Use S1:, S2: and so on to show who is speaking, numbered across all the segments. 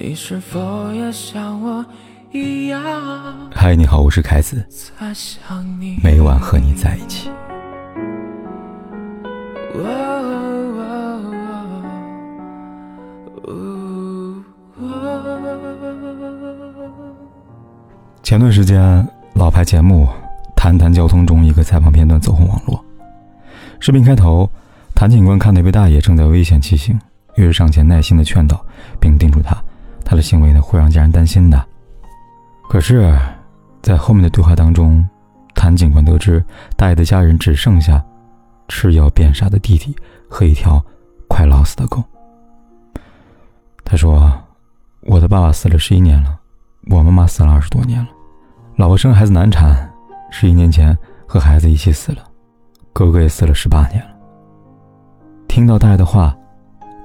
S1: 你是否也像我一样？
S2: 嗨，你好，我是凯子，每晚和你在一起。前段时间，老牌节目《谈谈交通》中一个采访片段走红网络。视频开头，谭警官看到一位大爷正在危险骑行，于是上前耐心的劝导，并叮嘱他。他的行为呢，会让家人担心的。可是，在后面的对话当中，谭警官得知大爷的家人只剩下吃药变傻的弟弟和一条快老死的狗。他说：“我的爸爸死了十一年了，我妈妈死了二十多年了，老婆生孩子难产，十一年前和孩子一起死了，哥哥也死了十八年了。”听到大爷的话，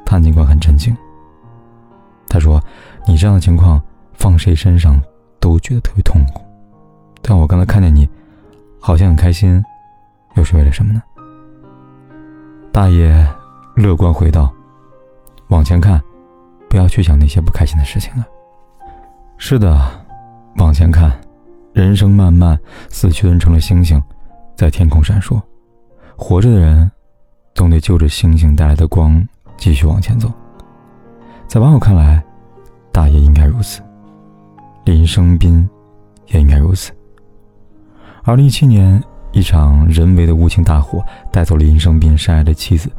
S2: 谭警官很震惊。他说：“你这样的情况，放谁身上都觉得特别痛苦。但我刚才看见你，好像很开心，又是为了什么呢？”大爷乐观回道：“往前看，不要去想那些不开心的事情了。是的，往前看，人生漫漫，死去的人成了星星，在天空闪烁。活着的人，总得就着星星带来的光，继续往前走。”在网友看来，大爷应该如此，林生斌也应该如此。二零一七年，一场人为的无情大火带走了林生斌深爱的妻子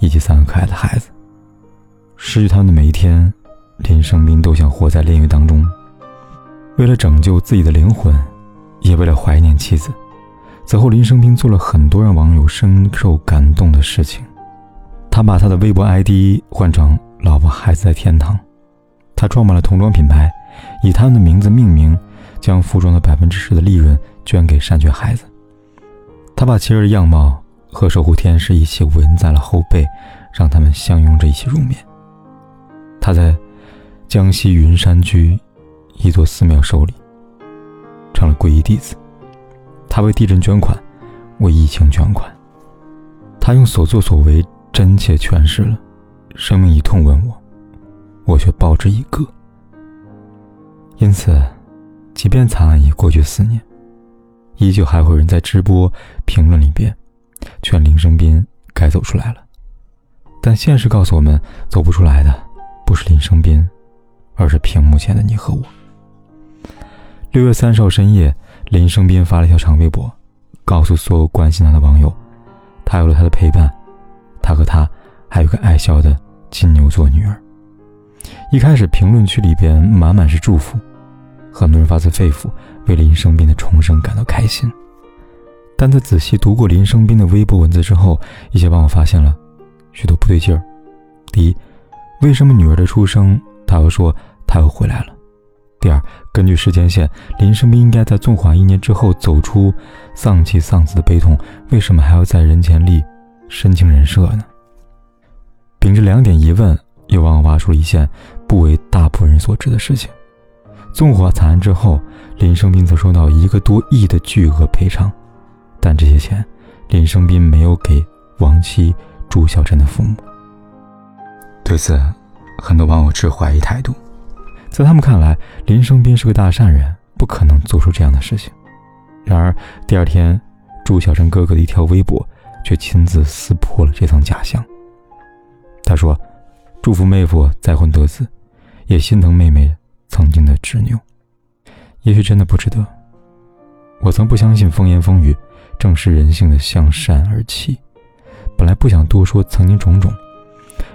S2: 以及三个可爱的孩子。失去他们的每一天，林生斌都想活在炼狱当中。为了拯救自己的灵魂，也为了怀念妻子，此后林生斌做了很多让网友深受感动的事情。他把他的微博 ID 换成。老婆孩子在天堂，他创办了童装品牌，以他们的名字命名，将服装的百分之十的利润捐给善缺孩子。他把妻儿的样貌和守护天使一起纹在了后背，让他们相拥着一起入眠。他在江西云山居一座寺庙受礼，成了皈依弟子。他为地震捐款，为疫情捐款。他用所作所为真切诠释了。生命一痛问我，我却报之以歌。因此，即便惨案已过去四年，依旧还会有人在直播评论里边劝林生斌该走出来了。但现实告诉我们，走不出来的不是林生斌，而是屏幕前的你和我。六月三十号深夜，林生斌发了一条长微博，告诉所有关心他的网友，他有了他的陪伴，他和他。还有个爱笑的金牛座女儿。一开始评论区里边满满是祝福，很多人发自肺腑为林生斌的重生感到开心。但在仔细读过林生斌的微博文字之后，一些网友发现了许多不对劲儿。第一，为什么女儿的出生他又说他又回来了？第二，根据时间线，林生斌应该在纵火一年之后走出丧妻丧子的悲痛，为什么还要在人前立深情人设呢？秉着两点疑问，又往往挖出了一件不为大部分人所知的事情：纵火惨案之后，林生斌曾收到一个多亿的巨额赔偿，但这些钱，林生斌没有给亡妻朱小珍的父母。对此，很多网友持怀疑态度，在他们看来，林生斌是个大善人，不可能做出这样的事情。然而，第二天，朱小珍哥哥的一条微博却亲自撕破了这层假象。他说：“祝福妹夫再婚得子，也心疼妹妹曾经的执拗。也许真的不值得。我曾不相信风言风语，正是人性的向善而起。本来不想多说曾经种种，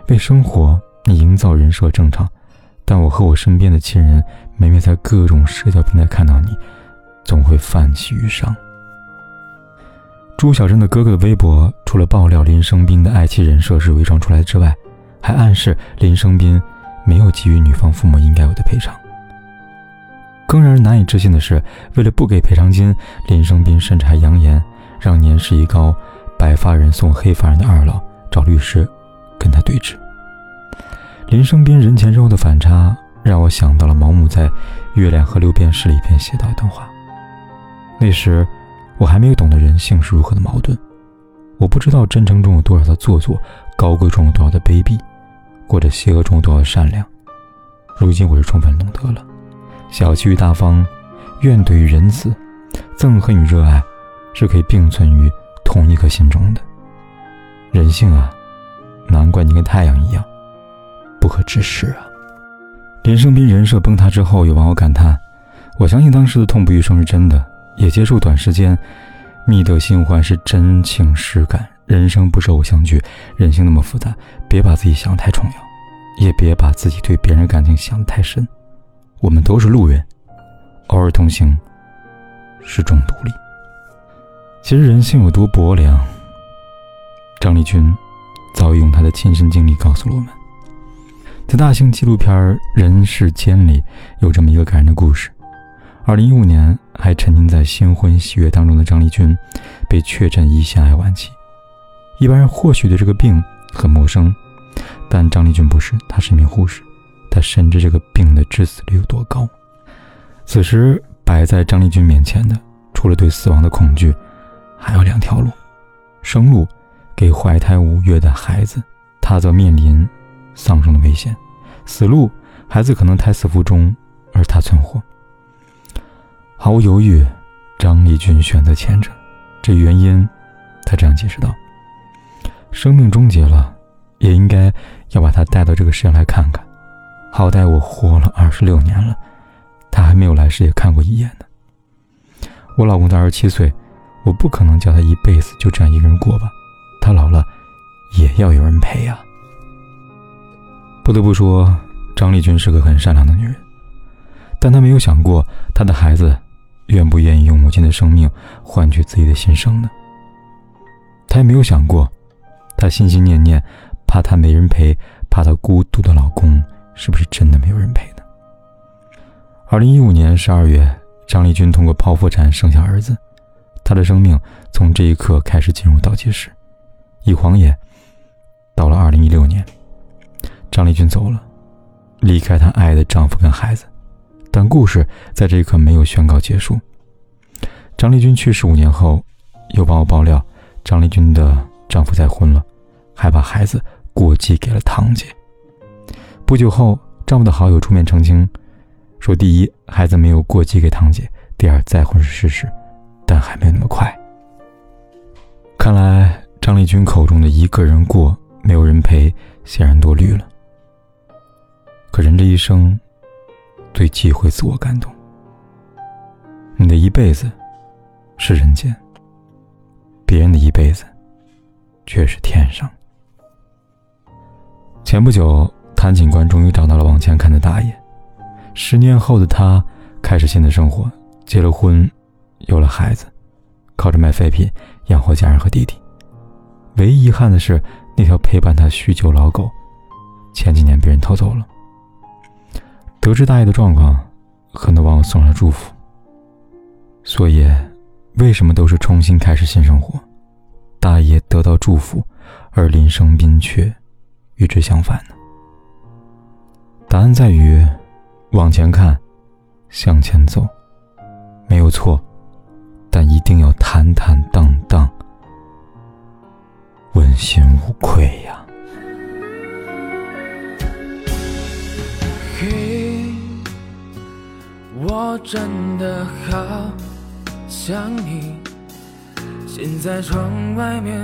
S2: 为生活你营造人设正常，但我和我身边的亲人每每在各种社交平台看到你，总会泛起余伤。”朱小珍的哥哥的微博，除了爆料林生斌的爱妻人设是伪装出来之外，还暗示林生斌没有给予女方父母应该有的赔偿。更让人难以置信的是，为了不给赔偿金，林生斌甚至还扬言让年事已高、白发人送黑发人的二老找律师跟他对峙。林生斌人前人后的反差，让我想到了毛姆在《月亮和六便士》里边写到一段话，那时。我还没有懂得人性是如何的矛盾，我不知道真诚中有多少的做作，高贵中有多少的卑鄙，或者邪恶中有多少的善良。如今我是充分懂得了，小气与大方，怨怼与仁慈，憎恨与热爱，是可以并存于同一颗心中的。人性啊，难怪你跟太阳一样，不可直视啊！林生斌人设崩塌之后，有网友感叹：“我相信当时的痛不欲生是真的，也接受短时间觅得新欢是真情实感。人生不是偶像剧，人性那么复杂，别把自己想太重要。”也别把自己对别人感情想得太深，我们都是路人，偶尔同行是种独立。其实人性有多薄凉，张丽君早已用她的亲身经历告诉了我们。在大型纪录片《人世间》里，有这么一个感人的故事：二零一五年，还沉浸在新婚喜悦当中的张丽君，被确诊胰腺癌晚期。一般人或许对这个病很陌生。但张丽君不是，她是一名护士，她深知这个病的致死率有多高。此时摆在张丽君面前的，除了对死亡的恐惧，还有两条路：生路，给怀胎五月的孩子，她则面临丧生的危险；死路，孩子可能胎死腹中，而她存活。毫无犹豫，张丽君选择前者。这原因，她这样解释道：“生命终结了。”也应该要把他带到这个世上来看看，好歹我活了二十六年了，他还没有来世也看过一眼呢。我老公才二十七岁，我不可能叫他一辈子就这样一个人过吧，他老了也要有人陪呀。不得不说，张丽君是个很善良的女人，但她没有想过她的孩子愿不愿意用母亲的生命换取自己的新生呢？她也没有想过，她心心念念。怕她没人陪，怕她孤独的老公是不是真的没有人陪呢？二零一五年十二月，张丽君通过剖腹产生下儿子，她的生命从这一刻开始进入倒计时。一晃眼，到了二零一六年，张丽君走了，离开她爱的丈夫跟孩子。但故事在这一刻没有宣告结束。张丽君去世五年后，又帮我爆料，张丽君的丈夫再婚了，还把孩子。过继给了堂姐。不久后，丈夫的好友出面澄清，说：第一，孩子没有过继给堂姐；第二，再婚是事实，但还没那么快。看来张丽君口中的一个人过，没有人陪，显然多虑了。可人这一生，最忌讳自我感动。你的一辈子是人间，别人的一辈子却是天上。前不久，谭警官终于找到了往前看的大爷。十年后的他开始新的生活，结了婚，有了孩子，靠着卖废品养活家人和弟弟。唯一遗憾的是，那条陪伴他许久老狗，前几年被人偷走了。得知大爷的状况，很多网友送上祝福。所以，为什么都是重新开始新生活？大爷得到祝福，而林生斌却……与之相反呢？答案在于往前看，向前走，没有错，但一定要坦坦荡荡，问心无愧呀。
S1: 嘿，我真的好想你，现在窗外面。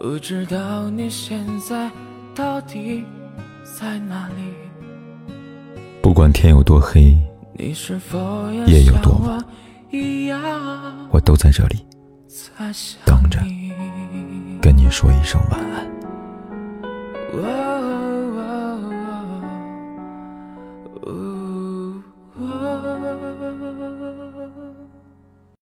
S1: 不知道你现在到底在哪里。
S2: 不管天有多黑，夜有多晚，我都在这里等着，跟你说一声晚安。